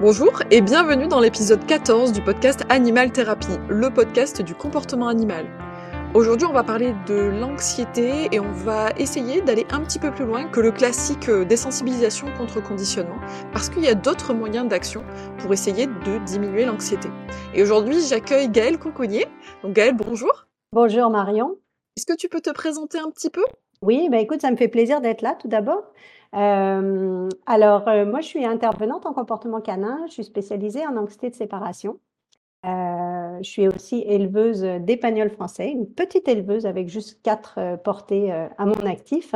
Bonjour et bienvenue dans l'épisode 14 du podcast Animal Thérapie, le podcast du comportement animal. Aujourd'hui, on va parler de l'anxiété et on va essayer d'aller un petit peu plus loin que le classique désensibilisation contre conditionnement, parce qu'il y a d'autres moyens d'action pour essayer de diminuer l'anxiété. Et aujourd'hui, j'accueille Gaëlle Conconnier. Donc Gaëlle, bonjour. Bonjour Marion. Est-ce que tu peux te présenter un petit peu? Oui, bah écoute, ça me fait plaisir d'être là tout d'abord. Euh, alors, euh, moi, je suis intervenante en comportement canin. Je suis spécialisée en anxiété de séparation. Euh, je suis aussi éleveuse d'épagnols français, une petite éleveuse avec juste quatre portées à mon actif.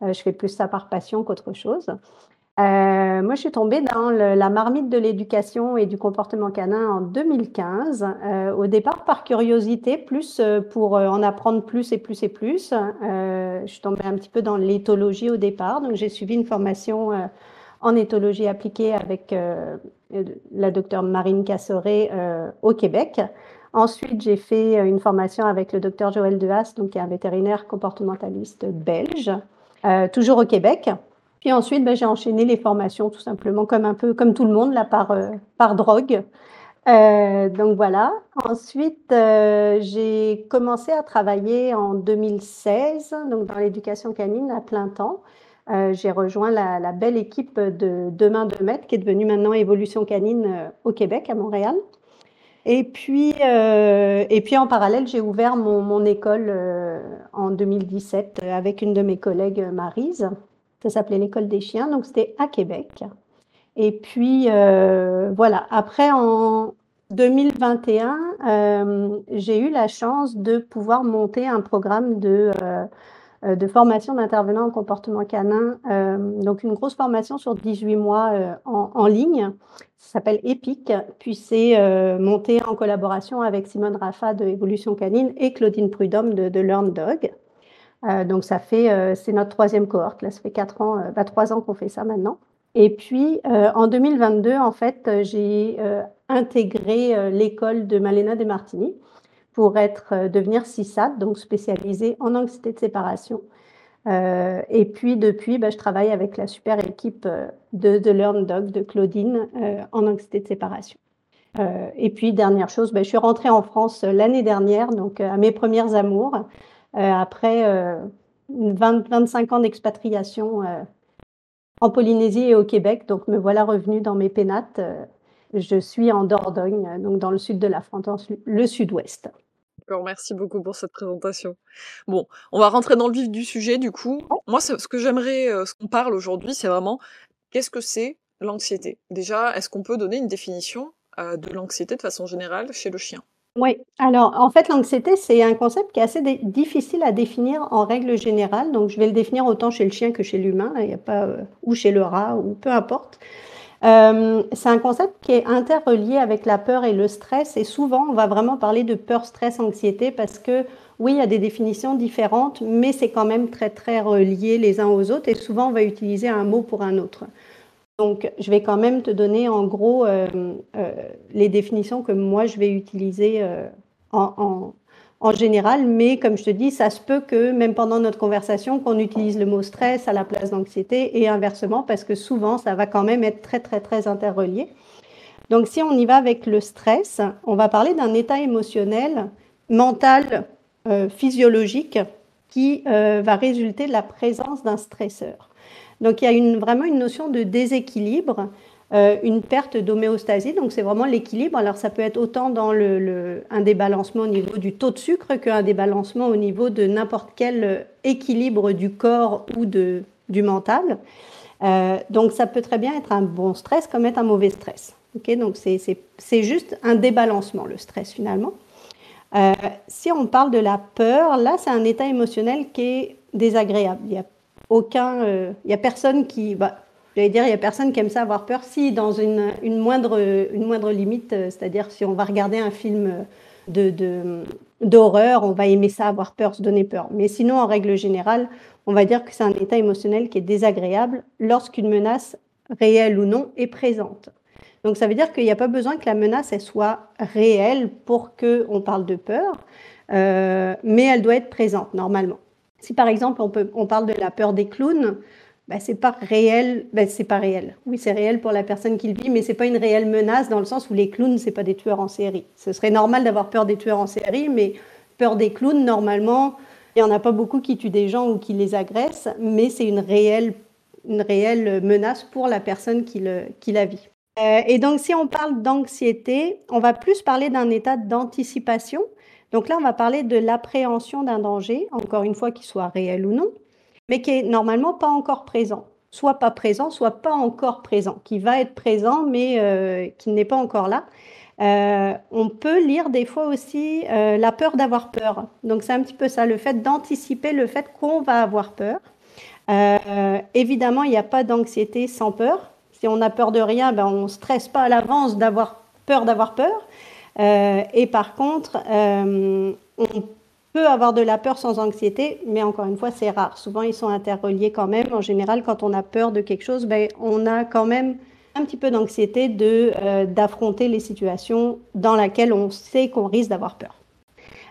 je fais plus ça par passion qu'autre chose. Euh, moi, je suis tombée dans la marmite de l'éducation et du comportement canin en 2015. Euh, au départ, par curiosité, plus euh, pour en apprendre plus et plus et plus. je suis tombée un petit peu dans l'éthologie au départ. Donc, j'ai suivi une formation en éthologie appliquée avec la docteure Marine Cassoré au Québec. Ensuite, j'ai fait une formation avec le docteur Joël Dehas, donc qui est un vétérinaire comportementaliste belge, toujours au Québec. Puis ensuite, ben, j'ai enchaîné les formations tout simplement comme un peu comme tout le monde là par, euh, par drogue. Euh, donc voilà. Ensuite, euh, j'ai commencé à travailler en 2016 donc dans l'éducation canine à plein temps. j'ai rejoint la, belle équipe de Demain de Maître qui est devenue maintenant Évolution Canine au Québec, à Montréal. Et puis, et puis en parallèle, j'ai ouvert mon, mon école en 2017 avec une de mes collègues, Marise, ça s'appelait l'école des chiens, donc c'était à Québec. Et puis euh, voilà, après en 2021, euh, j'ai eu la chance de pouvoir monter un programme de, euh, de formation d'intervenants en comportement canin, donc une grosse formation sur 18 mois en, en, ligne. Ça s'appelle EPIC, puis c'est monté en collaboration avec Simone Raffa de Évolution Canine et Claudine Prudhomme de, de Learn Dog. Euh, donc ça fait, euh, c'est notre troisième cohorte. Là, ça fait quatre ans, euh, bah, trois ans qu'on fait ça maintenant. Et puis en 2022, en fait, j'ai intégré l'école de Malena de Martini pour être devenir CISAT, donc spécialisée en anxiété de séparation. Euh, et puis depuis, bah, je travaille avec la super équipe de, de Learn Dog de Claudine euh, en anxiété de séparation. Euh, et puis dernière chose, bah, je suis rentrée en France l'année dernière, donc à mes premières amours. Euh, après 20, euh, 25 ans d'expatriation euh, en Polynésie et au Québec. Donc, me voilà revenue dans mes pénates. je suis en Dordogne, donc dans le sud de la France, le sud-ouest. D'accord, merci beaucoup pour cette présentation. Bon, on va rentrer dans le vif du sujet du coup. Moi, ce que j'aimerais, ce qu'on parle aujourd'hui, c'est vraiment qu'est-ce que c'est l'anxiété? Déjà, est-ce qu'on peut donner une définition de l'anxiété de façon générale chez le chien? Oui, alors en fait, l'anxiété, c'est un concept qui est assez difficile à définir en règle générale. Donc, je vais le définir autant chez le chien que chez l'humain. Pas, euh, ou chez le rat, ou peu importe. Euh, c'est un concept qui est interrelié avec la peur et le stress. Et souvent, on va vraiment parler de peur, stress, anxiété parce que oui, il y a des définitions différentes, mais c'est quand même très, très relié les uns aux autres. Et souvent, on va utiliser un mot pour un autre. Donc, je vais quand même te donner en gros euh, euh, les définitions que moi je vais utiliser euh, en, général, mais comme je te dis, ça se peut que même pendant notre conversation, qu'on utilise le mot stress à la place d'anxiété et inversement, parce que souvent, ça va quand même être très, très, très interrelié. Donc, si on y va avec le stress, on va parler d'un état émotionnel, mental, physiologique qui va résulter de la présence d'un stresseur. Donc il y a une, vraiment une notion de déséquilibre, euh, une perte d'homéostasie. Donc c'est vraiment l'équilibre. Alors ça peut être autant dans le, un débalancement au niveau du taux de sucre qu'un débalancement au niveau de n'importe quel équilibre du corps ou de, du mental. Euh, donc ça peut très bien être un bon stress comme être un mauvais stress. Okay donc c'est juste un débalancement, le stress finalement. Euh, si on parle de la peur, là c'est un état émotionnel qui est désagréable. Il y a aucun, il euh, y a personne qui, bah, j'allais dire, il y a personne qui aime ça avoir peur. Si dans une, moindre, limite, euh, c'est-à-dire si on va regarder un film de, d'horreur, on va aimer ça, avoir peur, se donner peur. Mais sinon, en règle générale, on va dire que c'est un état émotionnel qui est désagréable lorsqu'une menace réelle ou non est présente. Donc ça veut dire qu'il n'y a pas besoin que la menace soit réelle pour qu'on parle de peur, euh, mais elle doit être présente normalement. Si par exemple on, parle de la peur des clowns, bah, c'est pas réel, bah, c'est pas réel. Oui, c'est réel pour la personne qui le vit, mais c'est pas une réelle menace dans le sens où les clowns, c'est pas des tueurs en série. Ce serait normal d'avoir peur des tueurs en série, mais peur des clowns, normalement, il y en a pas beaucoup qui tuent des gens ou qui les agressent, mais c'est une réelle, une réelle menace pour la personne qui la vit. Euh, et donc, si on parle d'anxiété, on va plus parler d'un état d'anticipation. Donc là, on va parler de l'appréhension d'un danger, encore une fois, qu'il soit réel ou non mais qui est normalement pas encore présent. Soit pas présent, soit pas encore présent, qui va être présent, mais euh, qui n'est pas encore là. Euh, on peut lire des fois aussi euh, la peur d'avoir peur. Donc c'est un petit peu ça, le fait d'anticiper le fait qu'on va avoir peur. évidemment, il n'y a pas d'anxiété sans peur. Si on a peur de rien, ben, on ne stresse pas à l'avance d'avoir peur d'avoir peur. Et par contre, on peut avoir de la peur sans anxiété, mais encore une fois, c'est rare. Souvent, ils sont interreliés quand même. En général, quand on a peur de quelque chose, ben, on a quand même un petit peu d'anxiété de, euh, d'affronter les situations dans lesquelles on sait qu'on risque d'avoir peur.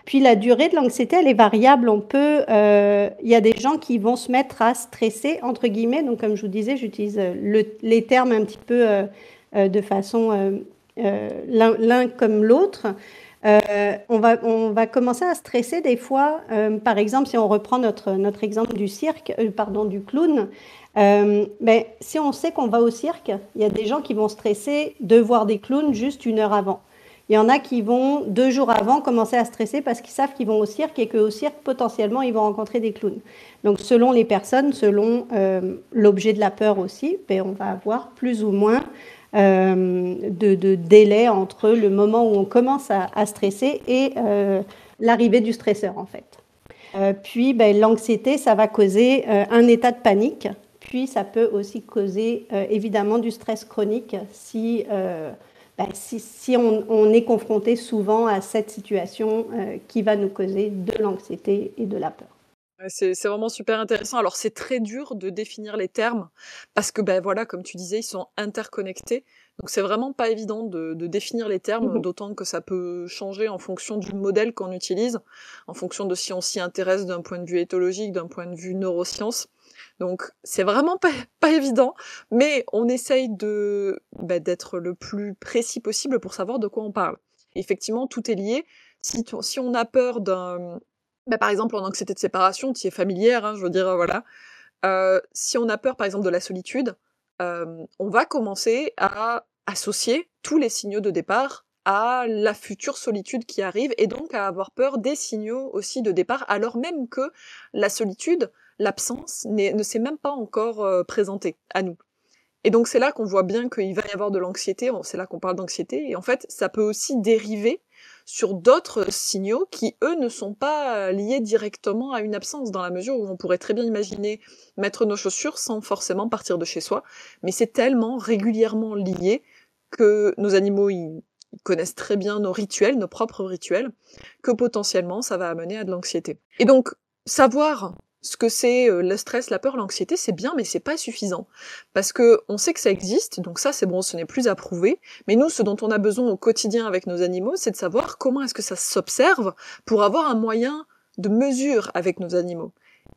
Puis la durée de l'anxiété, elle est variable. On peut, euh, il y a des gens qui vont se mettre à stresser entre guillemets. Donc comme je vous disais, j'utilise euh, le, les termes un petit peu de façon l'un comme l'autre. Euh, on, va, on va commencer à stresser des fois. Euh, par exemple, si on reprend notre, notre exemple du cirque, euh, pardon, du clown, mais ben, si on sait qu'on va au cirque, il y a des gens qui vont stresser de voir des clowns juste une heure avant. Il y en a qui vont deux jours avant commencer à stresser parce qu'ils savent qu'ils vont au cirque et qu'au cirque, potentiellement, ils vont rencontrer des clowns. Donc, selon les personnes, selon l'objet de la peur aussi, ben, on va avoir plus ou moins euh, de, délai entre le moment où on commence à, stresser et euh, l'arrivée du stresseur en fait. Euh, puis ben, l'anxiété, ça va causer un état de panique, puis ça peut aussi causer évidemment du stress chronique si, ben, si, on, on, est confronté souvent à cette situation qui va nous causer de l'anxiété et de la peur. C'est vraiment super intéressant. Alors c'est très dur de définir les termes parce que ben voilà, comme tu disais, ils sont interconnectés. Donc c'est vraiment pas évident de, définir les termes, mmh d'autant que ça peut changer en fonction du modèle qu'on utilise, en fonction de si on s'y intéresse d'un point de vue éthologique, d'un point de vue neurosciences. Donc c'est vraiment pas, pas, évident, mais on essaye de ben, d'être le plus précis possible pour savoir de quoi on parle. effectivement, tout est lié. Si, si on a peur d'un bah, par exemple, en anxiété de séparation, tu es familière, hein, je veux dire, euh, voilà. Euh, si on a peur, par exemple, de la solitude, euh, on va commencer à associer tous les signaux de départ à la future solitude qui arrive et donc à avoir peur des signaux aussi de départ alors même que la solitude, l'absence ne s'est même pas encore présentée à nous. Et donc c'est là qu'on voit bien qu'il va y avoir de l'anxiété, c'est là qu'on parle d'anxiété, et en fait ça peut aussi dériver sur d'autres signaux qui, eux, ne sont pas liés directement à une absence, dans la mesure où on pourrait très bien imaginer mettre nos chaussures sans forcément partir de chez soi, mais c'est tellement régulièrement lié que nos animaux, ils connaissent très bien nos rituels, nos propres rituels, que potentiellement ça va amener à de l'anxiété. Et donc, savoir ce que c'est euh, le stress, la peur, l'anxiété, c'est bien, mais c'est pas suffisant. Parce que on sait que ça existe, donc ça c'est bon, ce n'est plus à prouver. Mais nous, ce dont on a besoin au quotidien avec nos animaux, c'est de savoir comment est-ce que ça s'observe pour avoir un moyen de mesure avec nos animaux.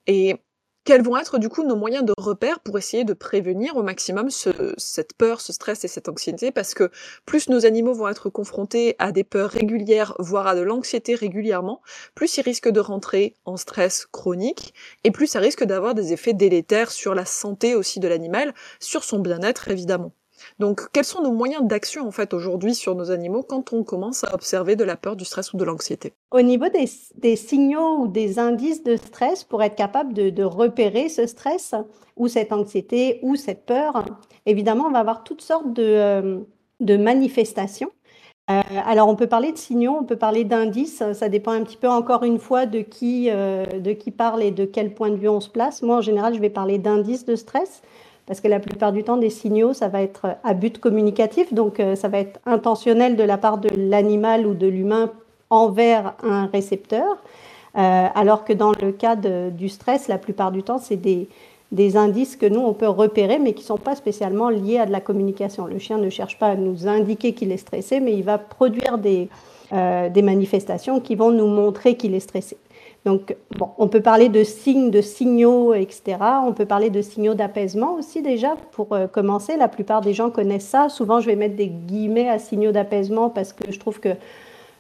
Et quels vont être du coup nos moyens de repère pour essayer de prévenir au maximum cette peur, ce stress et cette anxiété? Parce que plus nos animaux vont être confrontés à des peurs régulières, voire à de l'anxiété régulièrement, plus ils risquent de rentrer en stress chronique et plus ça risque d'avoir des effets délétères sur la santé aussi de l'animal, sur son bien-être évidemment. Donc, quels sont nos moyens d'action en fait aujourd'hui sur nos animaux quand on commence à observer de la peur, du stress ou de l'anxiété? Au niveau des, signaux ou des indices de stress, pour être capable de, repérer ce stress ou cette anxiété ou cette peur, évidemment, on va avoir toutes sortes de, euh, manifestations. Euh, alors, on peut parler de signaux, on peut parler d'indices. Ça dépend un petit peu, encore une fois, de qui, euh, de qui parle et de quel point de vue on se place. Moi, en général, je vais parler d'indices de stress parce que la plupart du temps, des signaux, ça va être à but communicatif, donc euh, ça va être intentionnel de la part de l'animal ou de l'humain envers un récepteur, euh, alors que dans le cas du stress, la plupart du temps, c'est des, indices que nous, on peut repérer, mais qui ne sont pas spécialement liés à de la communication. Le chien ne cherche pas à nous indiquer qu'il est stressé, mais il va produire des, euh, des manifestations qui vont nous montrer qu'il est stressé. Donc, on peut parler de signes, de signaux, etc. On peut parler de signaux d'apaisement aussi déjà pour euh, commencer. La plupart des gens connaissent ça. Souvent, je vais mettre des guillemets à signaux d'apaisement parce que je trouve que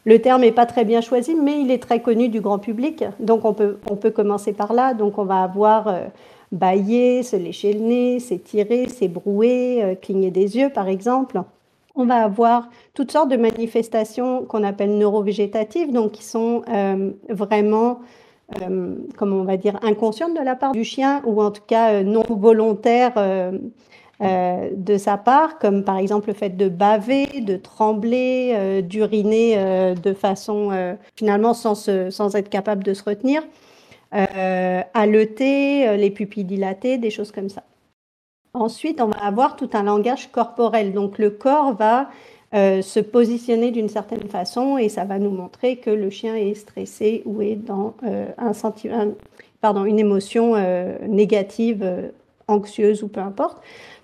le terme n'est pas très bien choisi, mais il est très connu du grand public. Donc, on peut, on peut commencer par là. Donc, on va avoir euh, bailler, se lécher le nez, s'étirer, s'ébrouer, euh, cligner des yeux, par exemple. On va avoir toutes sortes de manifestations qu'on appelle neurovégétatives, donc qui sont euh, vraiment, euh, comment on va dire, inconscientes de la part du chien, ou en tout cas euh, non volontaires de sa part, comme par exemple le fait de baver, de trembler, d'uriner de façon finalement sans, sans être capable de se retenir, haleter, les pupilles dilatées, des choses comme ça. Ensuite, on va avoir tout un langage corporel. Donc le corps va euh, se positionner d'une certaine façon et ça va nous montrer que le chien est stressé ou est dans euh, un sentiment, pardon, une émotion euh, négative, anxieuse ou peu importe.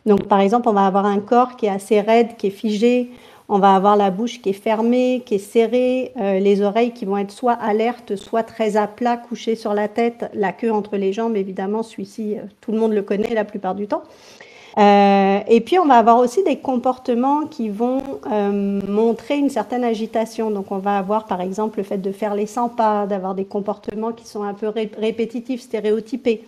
Donc par exemple, on va avoir un corps qui est assez raide, qui est figé. On va avoir la bouche qui est fermée, qui est serrée, les oreilles qui vont être soit alertes, soit très à plat, couchées sur la tête, la queue entre les jambes, évidemment, celui-ci, tout le monde le connaît la plupart du temps. Euh, et puis, on va avoir aussi des comportements qui vont euh, montrer une certaine agitation. Donc, on va avoir, par exemple, le fait de faire les 100 pas, d'avoir des comportements qui sont un peu répétitifs, stéréotypés,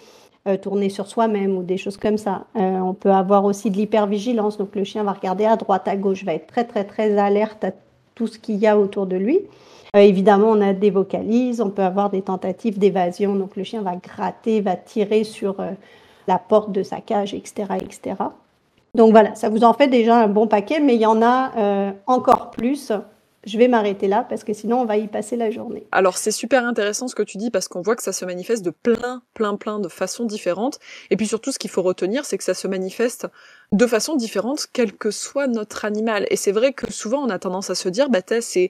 euh, tourner sur soi-même ou des choses comme ça. on peut avoir aussi de l'hypervigilance. Donc, le chien va regarder à droite, à gauche, va être très, très, très alerte à tout ce qu'il y a autour de lui. évidemment, on a des vocalises, on peut avoir des tentatives d'évasion. Donc, le chien va gratter, va tirer sur la porte de sa cage, etc., etc. Donc voilà, ça vous en fait déjà un bon paquet, mais il y en a euh, encore plus. Je vais m'arrêter là parce que sinon on va y passer la journée. Alors c'est super intéressant ce que tu dis parce qu'on voit que ça se manifeste de plein, plein, plein de façons différentes. Et puis surtout ce qu'il faut retenir, c'est que ça se manifeste de façon différente quel que soit notre animal. Et c'est vrai que souvent on a tendance à se dire, bah c'est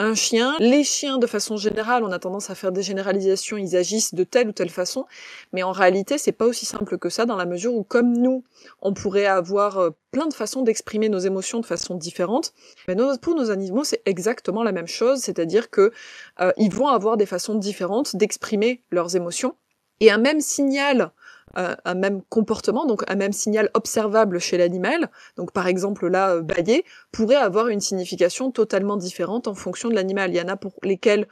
un chien. Les chiens, de façon générale, on a tendance à faire des généralisations, ils agissent de telle ou telle façon, mais en réalité, c'est pas aussi simple que ça, dans la mesure où, comme nous, on pourrait avoir euh, plein de façons d'exprimer nos émotions de façon différente, mais pour nos animaux, c'est exactement la même chose, c'est-à-dire que euh, ils vont avoir des façons différentes d'exprimer leurs émotions, et un même signal un même comportement, donc un même signal observable chez l'animal, donc par exemple là, euh, bailler, pourrait avoir une signification totalement différente en fonction de l'animal. Il y en a pour lesquels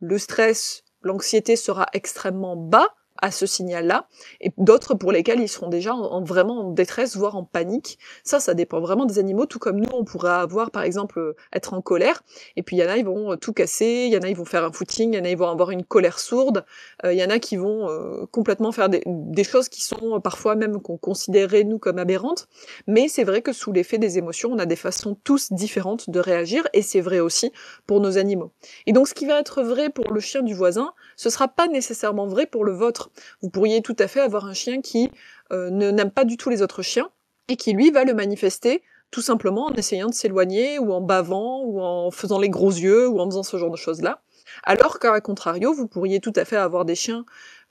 le stress, l'anxiété sera extrêmement bas, à ce signal-là, et d'autres pour lesquels ils seront déjà en, vraiment en détresse, voire en panique. Ça, ça dépend vraiment des animaux, tout comme nous, on pourrait avoir, par exemple, euh, être en colère, et puis il y en a, ils vont euh, tout casser, il y en a, ils vont faire un footing, il y en a, ils vont avoir une colère sourde, euh, il y en a qui vont complètement faire des, des, choses qui sont parfois même qu'on considérait, nous, comme aberrantes, mais c'est vrai que sous l'effet des émotions, on a des façons tous différentes de réagir, et c'est vrai aussi pour nos animaux. Et donc, ce qui va être vrai pour le chien du voisin, ce sera pas nécessairement vrai pour le vôtre. Vous pourriez tout à fait avoir un chien qui euh, n'aime pas du tout les autres chiens et qui lui va le manifester tout simplement en essayant de s'éloigner ou en bavant ou en faisant les gros yeux ou en faisant ce genre de choses-là. Alors qu'à contrario, vous pourriez tout à fait avoir des chiens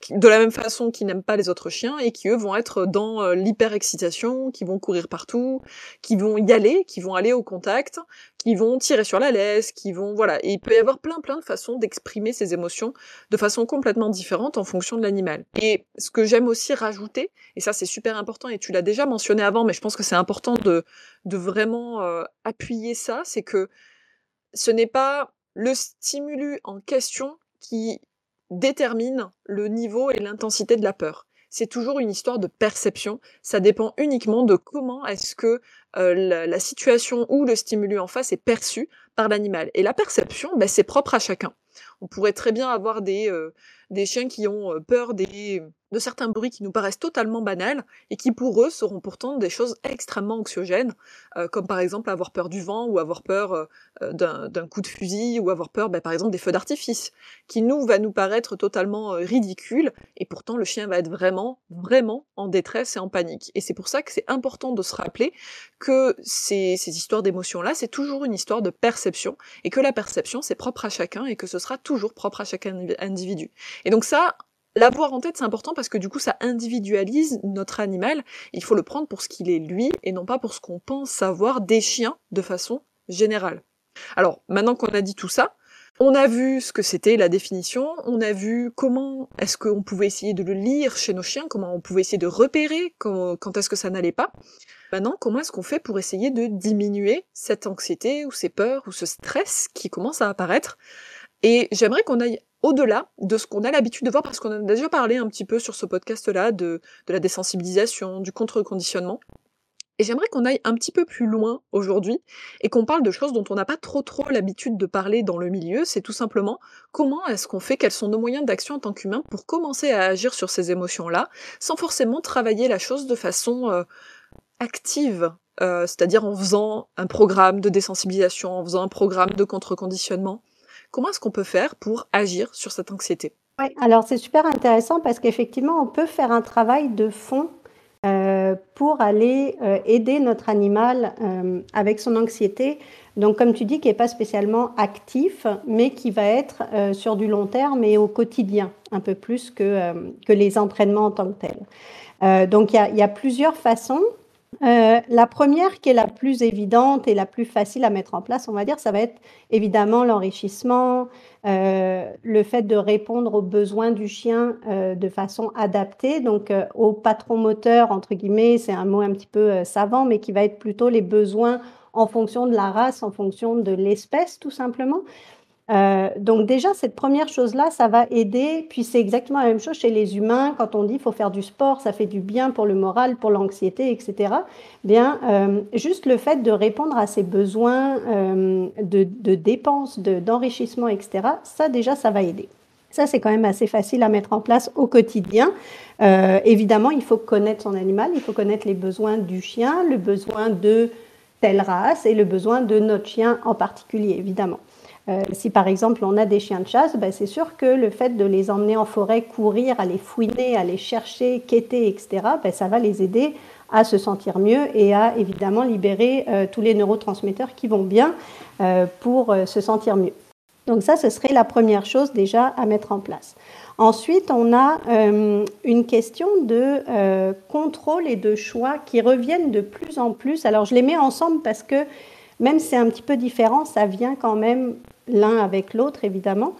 de la même façon qui n'aiment pas les autres chiens et qui eux vont être dans euh, l'hyper-excitation, qui vont courir partout, qui vont y aller, qui vont aller au contact, qui vont tirer sur la laisse, qui vont voilà. Et il peut y avoir plein plein de façons d'exprimer ces émotions de façon complètement différente en fonction de l'animal. Et ce que j'aime aussi rajouter, et ça c'est super important et tu l'as déjà mentionné avant, mais je pense que c'est important de de vraiment euh, appuyer ça, c'est que ce n'est pas le stimulus en question qui détermine le niveau et l'intensité de la peur. C'est toujours une histoire de perception. Ça dépend uniquement de comment est-ce que euh, la, situation ou le stimulus en face est perçu par l'animal. Et la perception, ben, c'est propre à chacun. On pourrait très bien avoir des, euh, des chiens qui ont peur des, de certains bruits qui nous paraissent totalement banals et qui pour eux seront pourtant des choses extrêmement anxiogènes, comme par exemple avoir peur du vent ou avoir peur d'un coup de fusil ou avoir peur bah, par exemple des feux d'artifice, qui nous va nous paraître totalement ridicule et pourtant le chien va être vraiment, vraiment en détresse et en panique. Et c'est pour ça que c'est important de se rappeler que ces, ces histoires d'émotions-là, c'est toujours une histoire de perception et que la perception c'est propre à chacun et que ce sera toujours propre à chaque individu. Et donc ça, L'avoir en tête, c'est important parce que du coup, ça individualise notre animal. Il faut le prendre pour ce qu'il est lui et non pas pour ce qu'on pense savoir des chiens de façon générale. Alors, maintenant qu'on a dit tout ça, On a vu ce que c'était la définition, on a vu comment est-ce qu'on pouvait essayer de le lire chez nos chiens, comment on pouvait essayer de repérer quand, est-ce que ça n'allait pas. Maintenant, comment est-ce qu'on fait pour essayer de diminuer cette anxiété ou ces peurs ou ce stress qui commence à apparaître? Et j'aimerais qu'on aille au-delà de ce qu'on a l'habitude de voir, parce qu'on a déjà parlé un petit peu sur ce podcast-là de, la désensibilisation, du contre-conditionnement. Et j'aimerais qu'on aille un petit peu plus loin aujourd'hui et qu'on parle de choses dont on n'a pas trop trop l'habitude de parler dans le milieu. C'est tout simplement comment est-ce qu'on fait, quels sont nos moyens d'action en tant qu'humain pour commencer à agir sur ces émotions-là, sans forcément travailler la chose de façon euh, active, euh, c'est-à-dire en faisant un programme de désensibilisation, en faisant un programme de contre-conditionnement? Comment est-ce qu'on peut faire pour agir sur cette anxiété? Alors c'est super intéressant parce qu'effectivement, on peut faire un travail de fond euh, pour aller euh, aider notre animal euh, avec son anxiété. Donc, comme tu dis, qui n'est pas spécialement actif, mais qui va être sur du long terme et au quotidien, un peu plus que, que les entraînements en tant que tels. donc, il y, a plusieurs façons. Euh, la première qui est la plus évidente et la plus facile à mettre en place, on va dire, ça va être évidemment l'enrichissement, euh, le fait de répondre aux besoins du chien euh, de façon adaptée. Donc, au patron moteur, entre guillemets, c'est un mot un petit peu savant, mais qui va être plutôt les besoins en fonction de la race, en fonction de l'espèce, tout simplement. Euh, donc déjà, cette première chose-là, ça va aider. Puis c'est exactement la même chose chez les humains. Quand on dit faut faire du sport, ça fait du bien pour le moral, pour l'anxiété, etc. Bien, euh, juste le fait de répondre à ces besoins euh, de, dépenses, d'enrichissement, etc., ça déjà, ça va aider. Ça, c'est quand même assez facile à mettre en place au quotidien. évidemment, il faut connaître son animal, il faut connaître les besoins du chien, le besoin de telle race et le besoin de notre chien en particulier, évidemment. Euh, si par exemple on a des chiens de chasse, ben, c'est sûr que le fait de les emmener en forêt, courir, aller fouiner, aller chercher, quêter, etc., ben, ça va les aider à se sentir mieux et à évidemment libérer euh, tous les neurotransmetteurs qui vont bien euh, pour se sentir mieux. Donc ça, ce serait la première chose déjà à mettre en place. Ensuite, on a une question de contrôle et de choix qui reviennent de plus en plus. Alors je les mets ensemble parce que même si c'est un petit peu différent, ça vient quand même l'un avec l'autre, évidemment.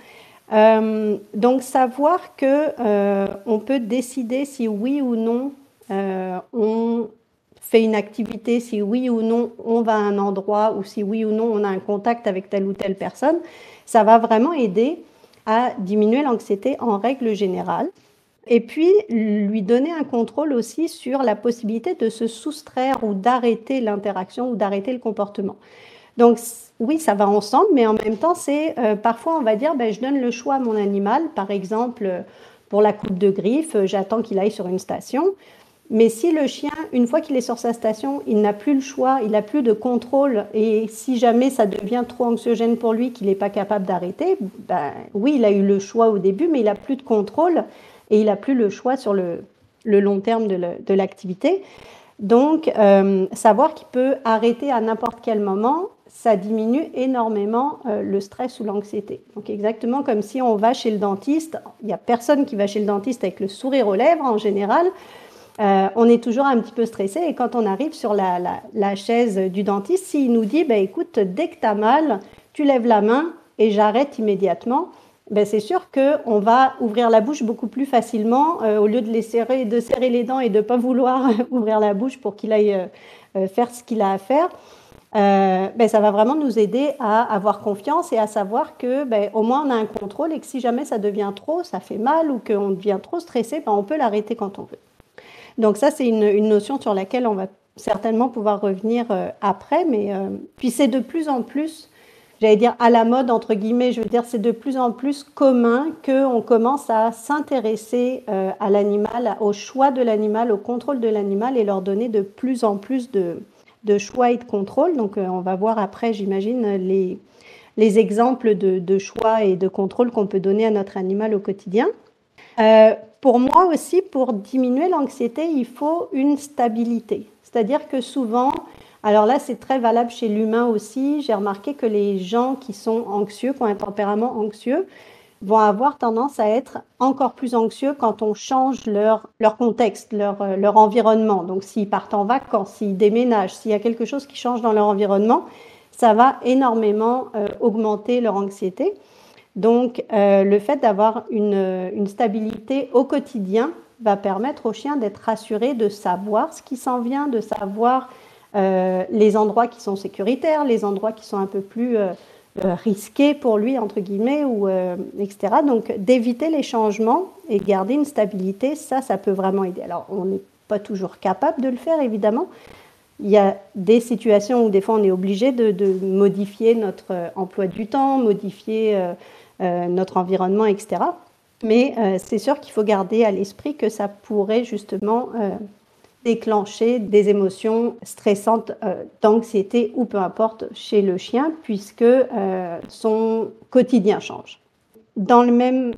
Euh, donc savoir que euh, on peut décider si oui ou non euh, on fait une activité, si oui ou non on va à un endroit ou si oui ou non on a un contact avec telle ou telle personne, ça va vraiment aider à diminuer l'anxiété en règle générale. Et puis lui donner un contrôle aussi sur la possibilité de se soustraire ou d'arrêter l'interaction ou d'arrêter le comportement. Donc oui, ça va ensemble, mais en même temps, c'est euh, parfois on va dire, ben, je donne le choix à mon animal, par exemple pour la coupe de griffe, euh, j'attends qu'il aille sur une station. Mais si le chien, une fois qu'il est sur sa station, il n'a plus le choix, il n'a plus de contrôle, et si jamais ça devient trop anxiogène pour lui, qu'il n'est pas capable d'arrêter, ben, oui, il a eu le choix au début, mais il n'a plus de contrôle et il n'a plus le choix sur le, long terme de l'activité. Donc, euh, savoir qu'il peut arrêter à n'importe quel moment, ça diminue énormément euh, le stress ou l'anxiété. Donc exactement comme si on va chez le dentiste, il n'y a personne qui va chez le dentiste avec le sourire aux lèvres en général. Euh, on est toujours un petit peu stressé et quand on arrive sur la, chaise du dentiste, s'il nous dit, bah, écoute, dès que tu as mal, tu lèves la main et j'arrête immédiatement, ben c'est sûr qu'on va ouvrir la bouche beaucoup plus facilement euh, au lieu de, les serrer, de serrer les dents et de ne pas vouloir ouvrir la bouche pour qu'il aille faire ce qu'il a à faire. Euh, ben, ça va vraiment nous aider à avoir confiance et à savoir que ben, au moins on a un contrôle et que si jamais ça devient trop, ça fait mal ou qu'on devient trop stressé, ben, on peut l'arrêter quand on veut. Donc ça, c'est une, notion sur laquelle on va certainement pouvoir revenir euh, après, mais euh, puis c'est de plus en plus, j'allais dire à la mode entre guillemets, je veux dire c'est de plus en plus commun qu'on commence à s'intéresser à l'animal, au choix de l'animal, au contrôle de l'animal et leur donner de plus en plus de, de choix et de contrôle. Donc, euh, on va voir après, j'imagine, les, les exemples de, choix et de contrôle qu'on peut donner à notre animal au quotidien. Euh, pour moi aussi, pour diminuer l'anxiété, il faut une stabilité. C'est-à-dire que souvent, alors là, c'est très valable chez l'humain aussi, j'ai remarqué que les gens qui sont anxieux, qui ont un tempérament anxieux, vont avoir tendance à être encore plus anxieux quand on change leur, leur contexte, leur, euh, leur environnement. Donc s'ils partent en vacances, s'ils déménagent, s'il y a quelque chose qui change dans leur environnement, ça va énormément euh, augmenter leur anxiété. Donc, euh, le fait d'avoir une, stabilité au quotidien va permettre au chien d'être rassuré, de savoir ce qui s'en vient, de savoir les endroits qui sont sécuritaires, les endroits qui sont un peu plus euh, risqués pour lui, entre guillemets, ou, etc. Donc, d'éviter les changements et garder une stabilité, ça, ça peut vraiment aider. Alors, on n'est pas toujours capable de le faire, évidemment, il y a des situations où des fois on est obligé de, modifier notre euh, emploi du temps, modifier euh, euh, notre environnement, etc. Mais c'est sûr qu'il faut garder à l'esprit que ça pourrait justement déclencher des émotions stressantes d'anxiété ou peu importe chez le chien puisque son quotidien change. Dans le même,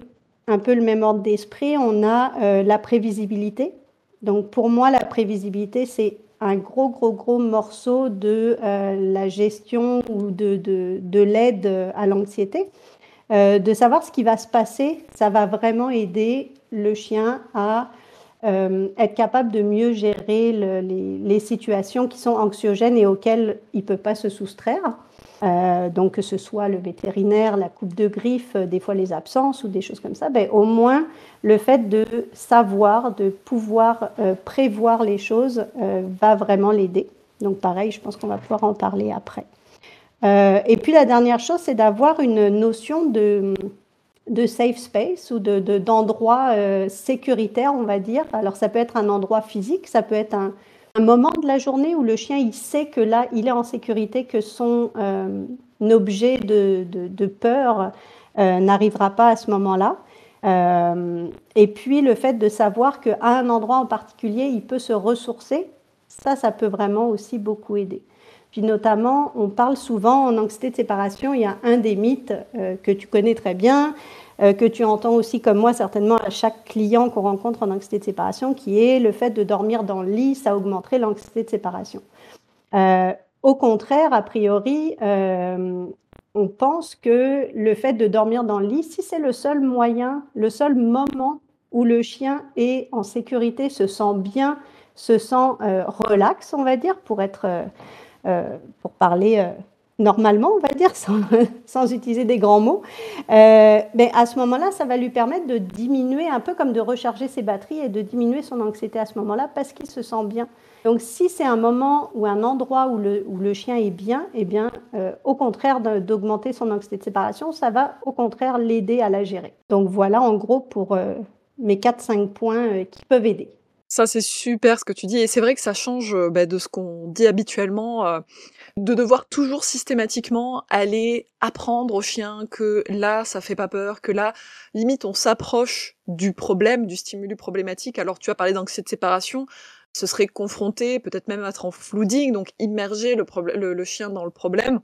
un peu le même ordre d'esprit, on a la prévisibilité. Donc pour moi, la prévisibilité, c'est un gros, gros, gros morceau de euh, la gestion ou de, de, l'aide à l'anxiété. Euh, de savoir ce qui va se passer, ça va vraiment aider le chien à euh, être capable de mieux gérer les, situations qui sont anxiogènes et auxquelles il ne peut pas se soustraire. Euh, donc que ce soit le vétérinaire, la coupe de griffe, euh, des fois les absences ou des choses comme ça, ben, au moins le fait de savoir, de pouvoir prévoir les choses va vraiment l'aider. Donc pareil, je pense qu'on va pouvoir en parler après. et puis la dernière chose, c'est d'avoir une notion de, de safe space ou d'endroit de, sécuritaire, on va dire. Alors ça peut être un endroit physique, ça peut être un, moment de la journée où le chien il sait que là il est en sécurité, que son euh, objet de, peur euh, n'arrivera pas à ce moment-là. Euh, et puis le fait de savoir qu'à un endroit en particulier il peut se ressourcer, ça, ça peut vraiment aussi beaucoup aider. Puis notamment, on parle souvent en anxiété de séparation, il y a un des mythes que tu connais très bien, euh, que tu entends aussi comme moi certainement à chaque client qu'on rencontre en anxiété de séparation, qui est le fait de dormir dans le lit, ça augmenterait l'anxiété de séparation. Euh, au contraire, a priori, euh, on pense que le fait de dormir dans le lit, si c'est le seul moyen, le seul moment où le chien est en sécurité, se sent bien, se sent relax, on va dire, pour être, pour parler normalement, on va dire, sans, utiliser des grands mots, euh, mais à ce moment-là, ça va lui permettre de diminuer un peu comme de recharger ses batteries et de diminuer son anxiété à ce moment-là parce qu'il se sent bien. Donc, si c'est un moment ou un endroit où le, chien est bien, eh bien, euh, au contraire d'augmenter son anxiété de séparation, ça va au contraire l'aider à la gérer. Donc, voilà en gros pour euh, mes 4-5 points qui peuvent aider. Ça, c'est super ce que tu dis. Et c'est vrai que ça change bah, de ce qu'on dit habituellement de devoir toujours systématiquement aller apprendre au chien que là, ça fait pas peur, que là, limite, on s'approche du problème, du stimulus problématique. Alors, tu as parlé d'anxiété de séparation, ce serait confronter, peut-être même être en flooding, donc immerger le, le, chien dans le problème,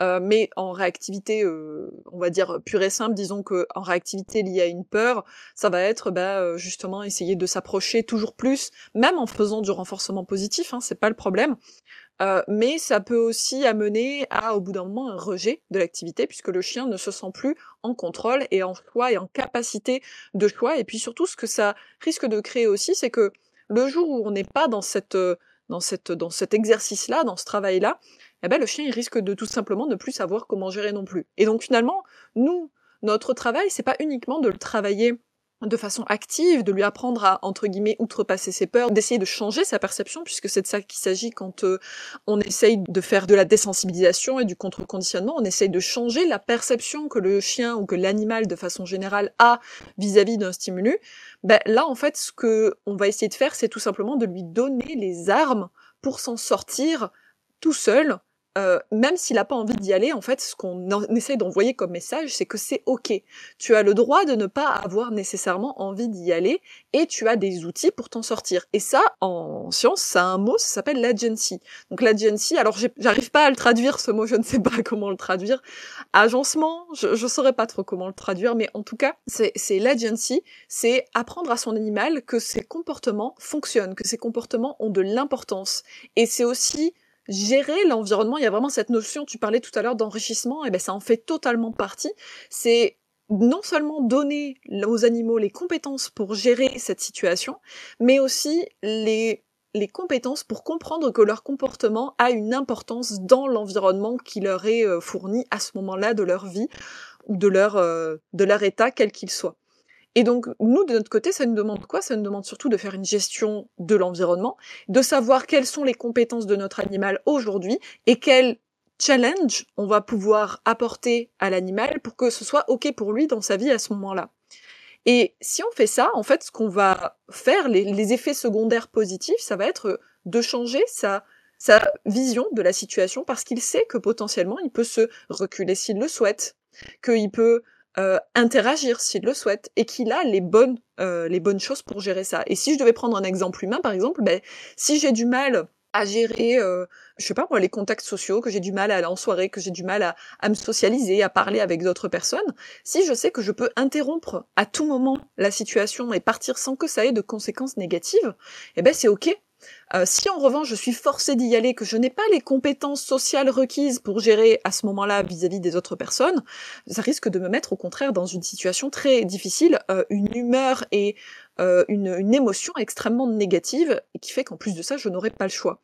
euh, mais en réactivité, euh, on va dire pure et simple, disons que en réactivité liée à une peur, ça va être bah, euh, justement essayer de s'approcher toujours plus, même en faisant du renforcement positif, hein, c'est pas le problème, euh, mais ça peut aussi amener à, au bout d'un moment, un rejet de l'activité, puisque le chien ne se sent plus en contrôle et en choix et en capacité de choix. Et puis surtout, ce que ça risque de créer aussi, c'est que le jour où on n'est pas dans cette, euh, dans cette, dans cet exercice-là, dans ce travail-là, eh ben, le chien, il risque de tout simplement ne plus savoir comment gérer non plus. Et donc finalement, nous, notre travail, c'est pas uniquement de le travailler de façon active, de lui apprendre à, entre guillemets, outrepasser ses peurs, d'essayer de changer sa perception, puisque c'est de ça qu'il s'agit quand euh, on essaye de faire de la désensibilisation et du contre-conditionnement, on essaye de changer la perception que le chien ou que l'animal, de façon générale, a vis-à-vis d'un stimulus. Ben, là, en fait, ce que on va essayer de faire, c'est tout simplement de lui donner les armes pour s'en sortir tout seul, euh, même s'il n'a pas envie d'y aller, en fait, ce qu'on essaye d'envoyer comme message, c'est que c'est ok. Tu as le droit de ne pas avoir nécessairement envie d'y aller, et tu as des outils pour t'en sortir. Et ça, en science, ça a un mot, ça s'appelle l'agency. Donc l'agency, alors j'arrive pas à le traduire, ce mot, je ne sais pas comment le traduire. Agencement, je, je saurais pas trop comment le traduire, mais en tout cas, c'est l'agency, c'est apprendre à son animal que ses comportements fonctionnent, que ses comportements ont de l'importance. Et c'est aussi gérer l'environnement. Il y a vraiment cette notion, tu parlais tout à l'heure d'enrichissement, et ben ça en fait totalement partie. C'est non seulement donner aux animaux les compétences pour gérer cette situation, mais aussi les, compétences pour comprendre que leur comportement a une importance dans l'environnement qui leur est euh, fourni à ce moment-là de leur vie ou de leur, euh, de leur état, quel qu'il soit. Et donc, nous, de notre côté, ça nous demande quoi? Ça nous demande surtout de faire une gestion de l'environnement, de savoir quelles sont les compétences de notre animal aujourd'hui et quel challenge on va pouvoir apporter à l'animal pour que ce soit OK pour lui dans sa vie à ce moment-là. Et si on fait ça, en fait, ce qu'on va faire, les, les, effets secondaires positifs, ça va être de changer sa, sa vision de la situation parce qu'il sait que potentiellement il peut se reculer s'il le souhaite, qu'il peut euh, interagir s'il le souhaite et qu'il a les bonnes euh, les bonnes choses pour gérer ça. Et si je devais prendre un exemple humain par exemple, ben si j'ai du mal à gérer, euh, je sais pas moi, les contacts sociaux, que j'ai du mal à aller en soirée, que j'ai du mal à, à me socialiser, à parler avec d'autres personnes, si je sais que je peux interrompre à tout moment la situation et partir sans que ça ait de conséquences négatives, eh ben c'est ok. Euh, si en revanche je suis forcée d'y aller, que je n'ai pas les compétences sociales requises pour gérer à ce moment-là vis-à-vis des autres personnes, ça risque de me mettre au contraire dans une situation très difficile, euh, une humeur et euh, une, émotion extrêmement négative, qui fait qu'en plus de ça, je n'aurai pas le choix.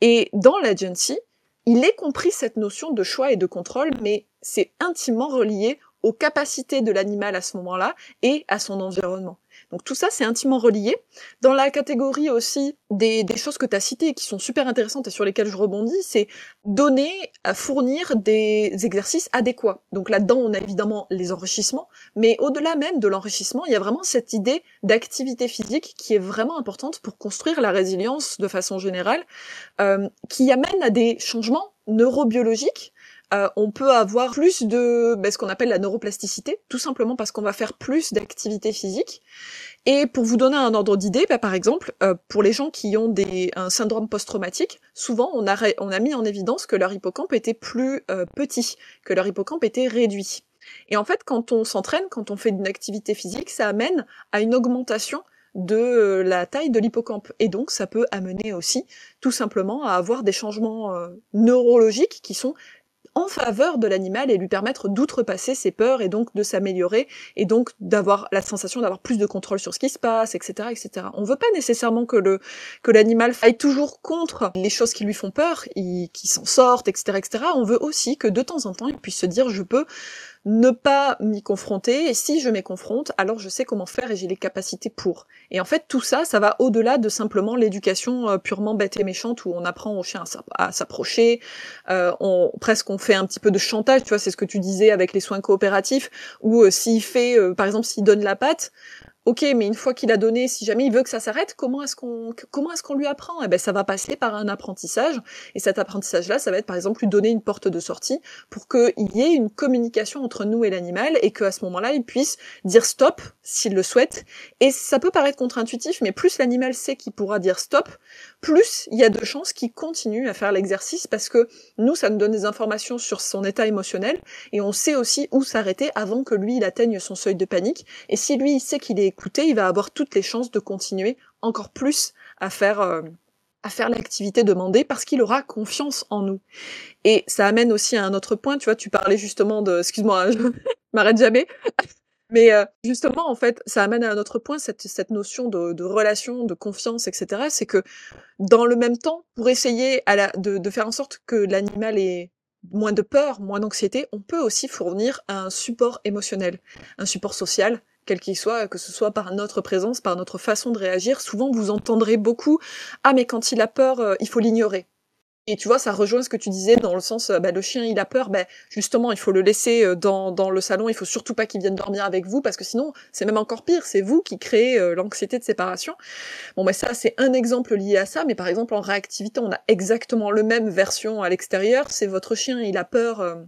Et dans l'agency, il est compris cette notion de choix et de contrôle, mais c'est intimement relié aux capacités de l'animal à ce moment-là et à son environnement. Donc tout ça, c'est intimement relié. Dans la catégorie aussi des, des choses que tu as citées qui sont super intéressantes et sur lesquelles je rebondis, c'est donner, à fournir des exercices adéquats. Donc là-dedans, on a évidemment les enrichissements, mais au-delà même de l'enrichissement, il y a vraiment cette idée d'activité physique qui est vraiment importante pour construire la résilience de façon générale, euh, qui amène à des changements neurobiologiques euh, on peut avoir plus de ben, ce qu'on appelle la neuroplasticité, tout simplement parce qu'on va faire plus d'activité physique. Et pour vous donner un ordre d'idée, ben, par exemple, euh, pour les gens qui ont des, un syndrome post-traumatique, souvent on a, on a mis en évidence que leur hippocampe était plus euh, petit, que leur hippocampe était réduit. Et en fait, quand on s'entraîne, quand on fait une activité physique, ça amène à une augmentation de la taille de l'hippocampe. Et donc, ça peut amener aussi, tout simplement, à avoir des changements neurologiques qui sont en faveur de l'animal et lui permettre d'outrepasser ses peurs et donc de s'améliorer et donc d'avoir la sensation d'avoir plus de contrôle sur ce qui se passe, etc., etc. On veut pas nécessairement que le que l'animal aille toujours contre les choses qui lui font peur, qu'il s'en sorte, etc., etc. On veut aussi que de temps en temps il puisse se dire je peux ne pas m'y confronter, et si je m'y confronte, alors je sais comment faire et j'ai les capacités pour. Et en fait, tout ça, ça va au-delà de simplement l'éducation euh, purement bête et méchante où on apprend au chien à s'approcher, euh, on, presque on fait un petit peu de chantage, tu vois, c'est ce que tu disais avec les soins coopératifs, où euh, s'il fait, euh, par exemple, s'il donne la patte, Ok, mais une fois qu'il a donné, si jamais il veut que ça s'arrête, comment est-ce qu'on comment est-ce qu'on lui apprend? Eh ben ça va passer par un apprentissage et cet apprentissage-là, ça va être par exemple lui donner une porte de sortie pour qu'il y ait une communication entre nous et l'animal et qu'à ce moment-là, il puisse dire stop s'il le souhaite. Et ça peut paraître contre-intuitif, mais plus l'animal sait qu'il pourra dire stop, plus il y a de chances qu'il continue à faire l'exercice parce que nous, ça nous donne des informations sur son état émotionnel et on sait aussi où s'arrêter avant que lui il atteigne son seuil de panique. Et si lui il sait qu'il est écouté, il va avoir toutes les chances de continuer encore plus à faire euh, à faire l'activité demandée parce qu'il aura confiance en nous. Et ça amène aussi à un autre point, tu vois, tu parlais justement de, excuse-moi, je m'arrête jamais, mais euh, justement, en fait, ça amène à un autre point, cette, notion de, de relation, de confiance, etc. C'est que dans le même temps, pour essayer à la, de, de faire en sorte que l'animal ait moins de peur, moins d'anxiété, on peut aussi fournir un support émotionnel, un support social, quel qu'il soit, que ce soit par notre présence, par notre façon de réagir. Souvent, vous entendrez beaucoup « Ah, mais quand il a peur, euh, il faut l'ignorer ». Et tu vois, ça rejoint ce que tu disais dans le sens, euh, bah, le chien il a peur, bah, justement il faut le laisser euh, dans, dans le salon, il faut surtout pas qu'il vienne dormir avec vous parce que sinon c'est même encore pire, c'est vous qui créez euh, l'anxiété de séparation. Bon, mais ça c'est un exemple lié à ça, mais par exemple en réactivité on a exactement le même version à l'extérieur, c'est votre chien il a peur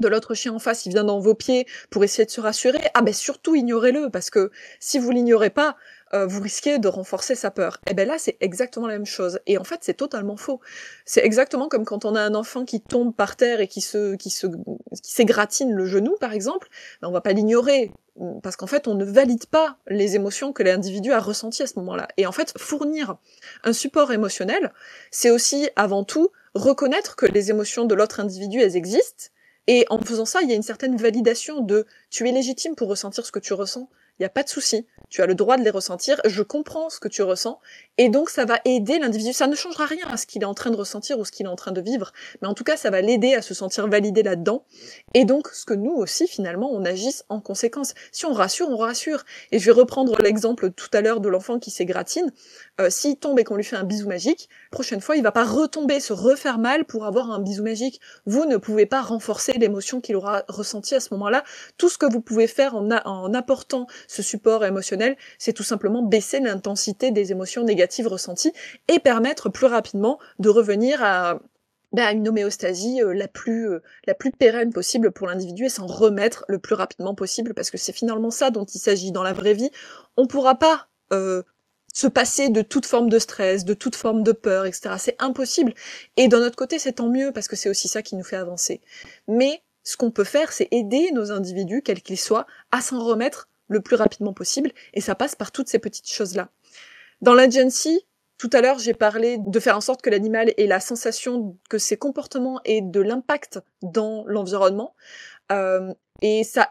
de l'autre chien en face, il vient dans vos pieds pour essayer de se rassurer, ah ben surtout ignorez-le, parce que si vous l'ignorez pas, euh, vous risquez de renforcer sa peur. Et eh ben là, c'est exactement la même chose. Et en fait, c'est totalement faux. C'est exactement comme quand on a un enfant qui tombe par terre et qui se, qui se, qui s'égratine le genou, par exemple. Ben, on va pas l'ignorer parce qu'en fait, on ne valide pas les émotions que l'individu a ressenties à ce moment-là. Et en fait, fournir un support émotionnel, c'est aussi avant tout reconnaître que les émotions de l'autre individu, elles existent. Et en faisant ça, il y a une certaine validation de tu es légitime pour ressentir ce que tu ressens, il n'y a pas de souci, tu as le droit de les ressentir, je comprends ce que tu ressens, Et donc, ça va aider l'individu. Ça ne changera rien à ce qu'il est en train de ressentir ou ce qu'il est en train de vivre, mais en tout cas, ça va l'aider à se sentir validé là-dedans. Et donc, ce que nous aussi, finalement, on agisse en conséquence. Si on rassure, on rassure. Et je vais reprendre l'exemple tout à l'heure de l'enfant qui s'égratine. Euh, S'il tombe et qu'on lui fait un bisou magique, prochaine fois, il va pas retomber, se refaire mal pour avoir un bisou magique. Vous ne pouvez pas renforcer l'émotion qu'il aura ressentie à ce moment-là. Tout ce que vous pouvez faire en, en apportant ce support émotionnel, c'est tout simplement baisser l'intensité des émotions négatives ressenties et permettre plus rapidement de revenir à bah, une homéostasie euh, la plus euh, la plus pérenne possible pour l'individu et s'en remettre le plus rapidement possible parce que c'est finalement ça dont il s'agit dans la vraie vie. On pourra pas euh, se passer de toute forme de stress, de toute forme de peur, etc. C'est impossible. Et d'un autre côté, c'est tant mieux parce que c'est aussi ça qui nous fait avancer. Mais ce qu'on peut faire, c'est aider nos individus, quels qu'ils soient, à s'en remettre le plus rapidement possible. Et ça passe par toutes ces petites choses-là. Dans l'agency, tout à l'heure, j'ai parlé de faire en sorte que l'animal ait la sensation que ses comportements aient de l'impact dans l'environnement. Euh, et ça,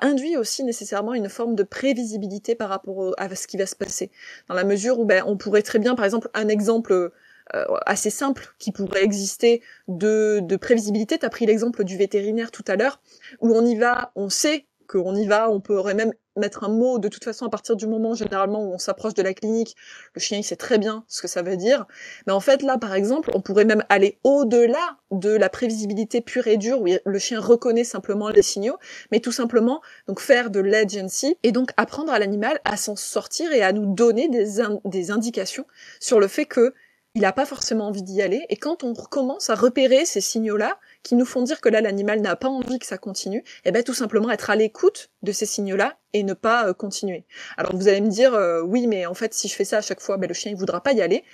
induit aussi nécessairement une forme de prévisibilité par rapport à ce qui va se passer. Dans la mesure où ben, on pourrait très bien, par exemple, un exemple euh, assez simple qui pourrait exister de, de prévisibilité. Tu as pris l'exemple du vétérinaire tout à l'heure, où on y va, on sait qu'on y va, on pourrait même mettre un mot de toute façon à partir du moment généralement où on s'approche de la clinique, le chien il sait très bien ce que ça veut dire. Mais en fait là par exemple, on pourrait même aller au-delà de la prévisibilité pure et dure où le chien reconnaît simplement les signaux, mais tout simplement donc faire de l'agency et donc apprendre à l'animal à s'en sortir et à nous donner des, des indications sur le fait que il n'a pas forcément envie d'y aller. Et quand on commence à repérer ces signaux-là, qui nous font dire que là l'animal n'a pas envie que ça continue, et eh ben tout simplement être à l'écoute de ces signaux-là et ne pas euh, continuer. Alors vous allez me dire euh, oui mais en fait si je fais ça à chaque fois, ben, le chien il voudra pas y aller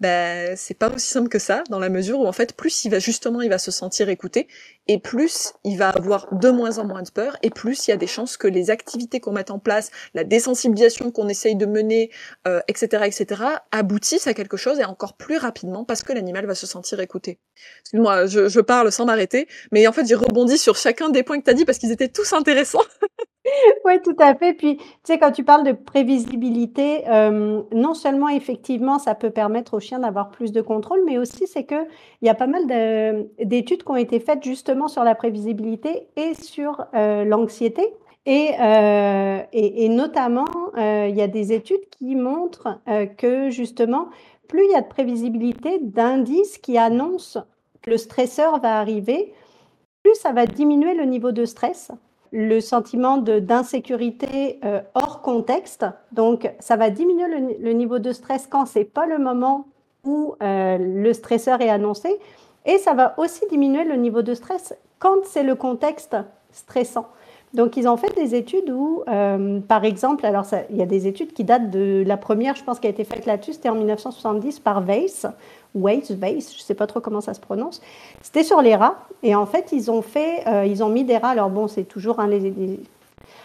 ben c'est pas aussi simple que ça dans la mesure où en fait plus il va justement il va se sentir écouté et plus il va avoir de moins en moins de peur et plus il y a des chances que les activités qu'on met en place, la désensibilisation qu'on essaye de mener, euh, etc., etc., aboutissent à quelque chose et encore plus rapidement parce que l'animal va se sentir écouté. Excuse-moi, je, je parle sans m'arrêter, mais en fait j'ai rebondi sur chacun des points que tu as dit parce qu'ils étaient tous intéressants. Oui, tout à fait. Puis, tu sais, quand tu parles de prévisibilité, euh, non seulement effectivement, ça peut permettre au chien d'avoir plus de contrôle, mais aussi c'est qu'il y a pas mal d'études qui ont été faites justement sur la prévisibilité et sur euh, l'anxiété. Et, euh, notamment, il y a des études qui montrent que justement, plus il y a de prévisibilité, d'indices qui annoncent que le stresseur va arriver, plus ça va diminuer le niveau de stress le sentiment d'insécurité euh, hors contexte. Donc, ça va diminuer le, niveau de stress quand c'est pas le moment où euh, le stresseur est annoncé. Et ça va aussi diminuer le niveau de stress quand c'est le contexte stressant. Donc, ils ont fait des études où, euh, par exemple, alors il y a des études qui datent de la première, je pense, qui a été faite là-dessus, c'était en 1970 par Weiss, Weiss, Weiss, je ne sais pas trop comment ça se prononce. C'était sur les rats, et en fait, ils ont fait, euh, ils ont mis des rats. Alors bon, c'est toujours les,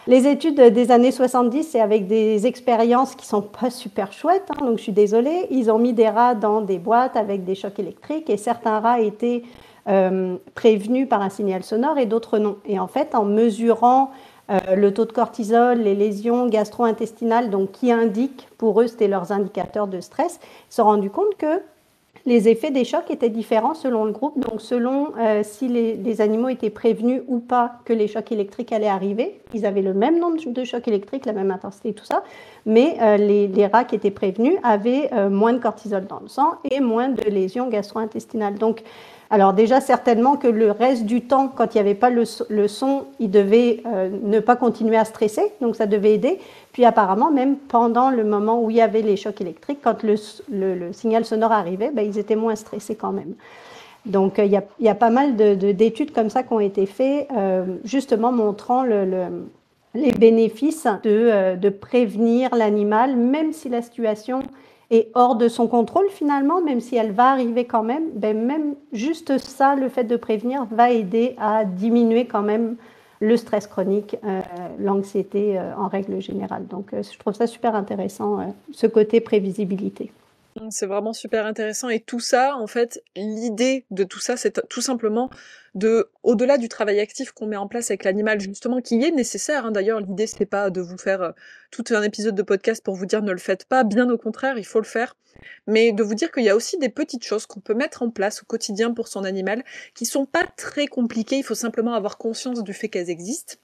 les, études des années 70, c'est avec des expériences qui sont pas super chouettes, hein, donc je suis désolée. Ils ont mis des rats dans des boîtes avec des chocs électriques, et certains rats étaient euh, prévenus par un signal sonore et d'autres non. Et en fait, en mesurant euh, le taux de cortisol, les lésions gastro-intestinales, donc qui indiquent, pour eux, c'était leurs indicateurs de stress, ils se sont rendus compte que les effets des chocs étaient différents selon le groupe, donc selon euh, si les, animaux étaient prévenus ou pas que les chocs électriques allaient arriver. Ils avaient le même nombre de chocs électriques, la même intensité, tout ça, mais les, les, rats qui étaient prévenus avaient moins de cortisol dans le sang et moins de lésions gastro-intestinales. Donc, alors déjà, certainement que le reste du temps, quand il n'y avait pas le, son, il devait euh, ne pas continuer à stresser, donc ça devait aider. Puis apparemment, même pendant le moment où il y avait les chocs électriques, quand le, signal sonore arrivait, ben, ils étaient moins stressés quand même. Donc il y, a, pas mal d'études comme ça qui ont été faites, euh, justement montrant les bénéfices euh, de prévenir l'animal, même si la situation et hors de son contrôle finalement, même si elle va arriver quand même, ben même juste ça, le fait de prévenir, va aider à diminuer quand même le stress chronique, euh, l'anxiété euh, en règle générale. Donc euh, je trouve ça super intéressant, ce côté prévisibilité. C'est vraiment super intéressant et tout ça, en fait, l'idée de tout ça, c'est tout simplement de, au-delà du travail actif qu'on met en place avec l'animal, justement, qui est nécessaire. Hein. D'ailleurs, l'idée, c'est pas de vous faire euh, tout un épisode de podcast pour vous dire ne le faites pas. Bien au contraire, il faut le faire. Mais de vous dire qu'il y a aussi des petites choses qu'on peut mettre en place au quotidien pour son animal, qui sont pas très compliquées. Il faut simplement avoir conscience du fait qu'elles existent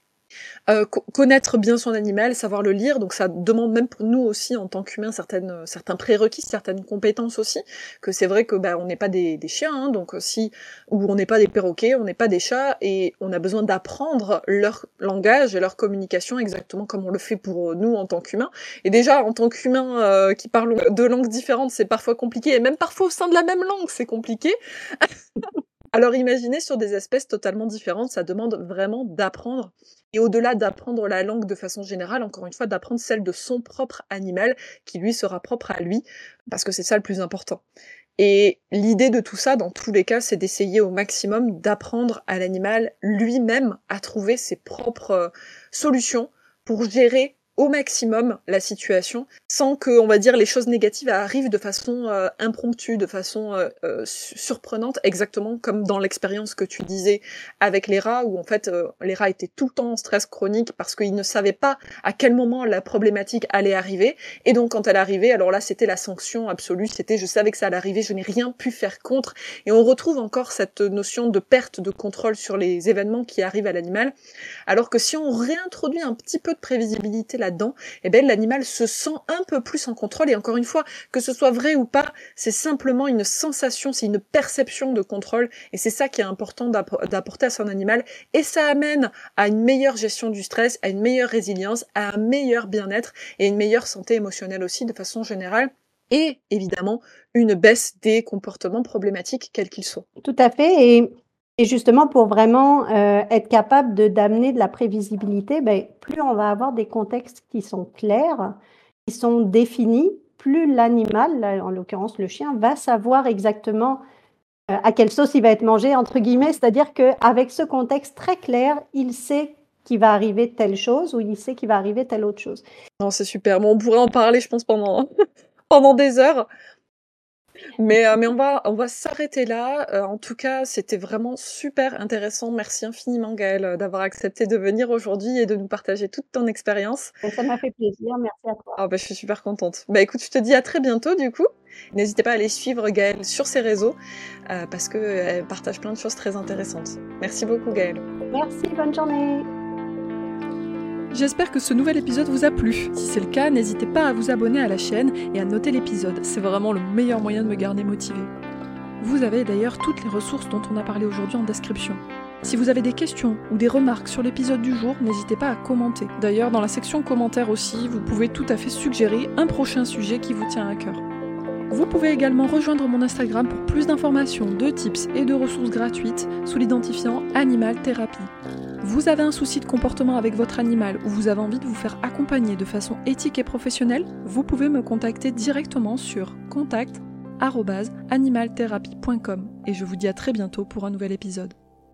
euh, connaître bien son animal, savoir le lire, donc ça demande même pour nous aussi en tant qu'humains certaines euh, certains prérequis, certaines compétences aussi. Que c'est vrai que bah, on n'est pas des, chiens, hein, donc euh, si ou on n'est pas des perroquets, on n'est pas des chats, et on a besoin d'apprendre leur langage et leur communication exactement comme on le fait pour nous en tant qu'humains. Et déjà en tant qu'humains qui parlent de langues différentes, c'est parfois compliqué, et même parfois au sein de la même langue, c'est compliqué. Alors imaginez sur des espèces totalement différentes, ça demande vraiment d'apprendre. Et au-delà d'apprendre la langue de façon générale, encore une fois, d'apprendre celle de son propre animal, qui lui sera propre à lui, parce que c'est ça le plus important. Et l'idée de tout ça, dans tous les cas, c'est d'essayer au maximum d'apprendre à l'animal lui-même à trouver ses propres euh, solutions pour gérer au maximum la situation sans que on va dire les choses négatives arrivent de façon euh, impromptue de façon euh, euh, surprenante exactement comme dans l'expérience que tu disais avec les rats où en fait les rats étaient tout le temps en stress chronique parce qu'ils ne savaient pas à quel moment la problématique allait arriver. Et donc quand elle arrivait alors là c'était la sanction absolue. C'était je savais que ça allait arriver je n'ai rien pu faire contre. Et on retrouve encore cette notion de perte de contrôle sur les événements qui arrivent à l'animal. Alors que si on réintroduit un petit peu de prévisibilité là-dedans, eh ben l'animal se sent un peu plus en contrôle. Et encore une fois, que ce soit vrai ou pas, c'est simplement une sensation, c'est une perception de contrôle. Et c'est ça qui est important d'apporter à son animal. Et ça amène à une meilleure gestion du stress, à une meilleure résilience, à un meilleur bien-être et une meilleure santé émotionnelle aussi de façon générale et évidemment une baisse des comportements problématiques quels qu'ils soient. Tout à fait. Et justement, pour vraiment euh, être capable de d'amener de la prévisibilité, ben, plus on va avoir des contextes qui sont clairs, qui sont définis, plus l'animal, en l'occurrence le chien, va savoir exactement euh, à quelle sauce il va être mangé, entre guillemets. C'est-à-dire qu'avec ce contexte très clair, il sait qu'il va arriver telle chose ou il sait qu'il va arriver telle autre chose. Non, c'est super. Bon, on pourrait en parler, je pense, pendant, pendant des heures. Mais, euh, mais on va, on va s'arrêter là. Euh, en tout cas, c'était vraiment super intéressant. Merci infiniment, Gaëlle, euh, d'avoir accepté de venir aujourd'hui et de nous partager toute ton expérience. Ça m'a fait plaisir. Merci à toi. Ah, bah, je suis super contente. Bah, écoute, je te dis à très bientôt, du coup. N'hésitez pas à aller suivre Gaëlle sur ses réseaux parce qu'elle partage plein de choses très intéressantes. Merci beaucoup, Gaëlle. Merci, bonne journée. J'espère que ce nouvel épisode vous a plu. Si c'est le cas, n'hésitez pas à vous abonner à la chaîne et à noter l'épisode. C'est vraiment le meilleur moyen de me garder motivé. Vous avez d'ailleurs toutes les ressources dont on a parlé aujourd'hui en description. Si vous avez des questions ou des remarques sur l'épisode du jour, n'hésitez pas à commenter. D'ailleurs, dans la section commentaires aussi, vous pouvez tout à fait suggérer un prochain sujet qui vous tient à cœur. Vous pouvez également rejoindre mon Instagram pour plus d'informations, de tips et de ressources gratuites sous l'identifiant Animal Thérapie. Vous avez un souci de comportement avec votre animal ou vous avez envie de vous faire accompagner de façon éthique et professionnelle, vous pouvez me contacter directement sur contact@animaltherapie.com et je vous dis à très bientôt pour un nouvel épisode.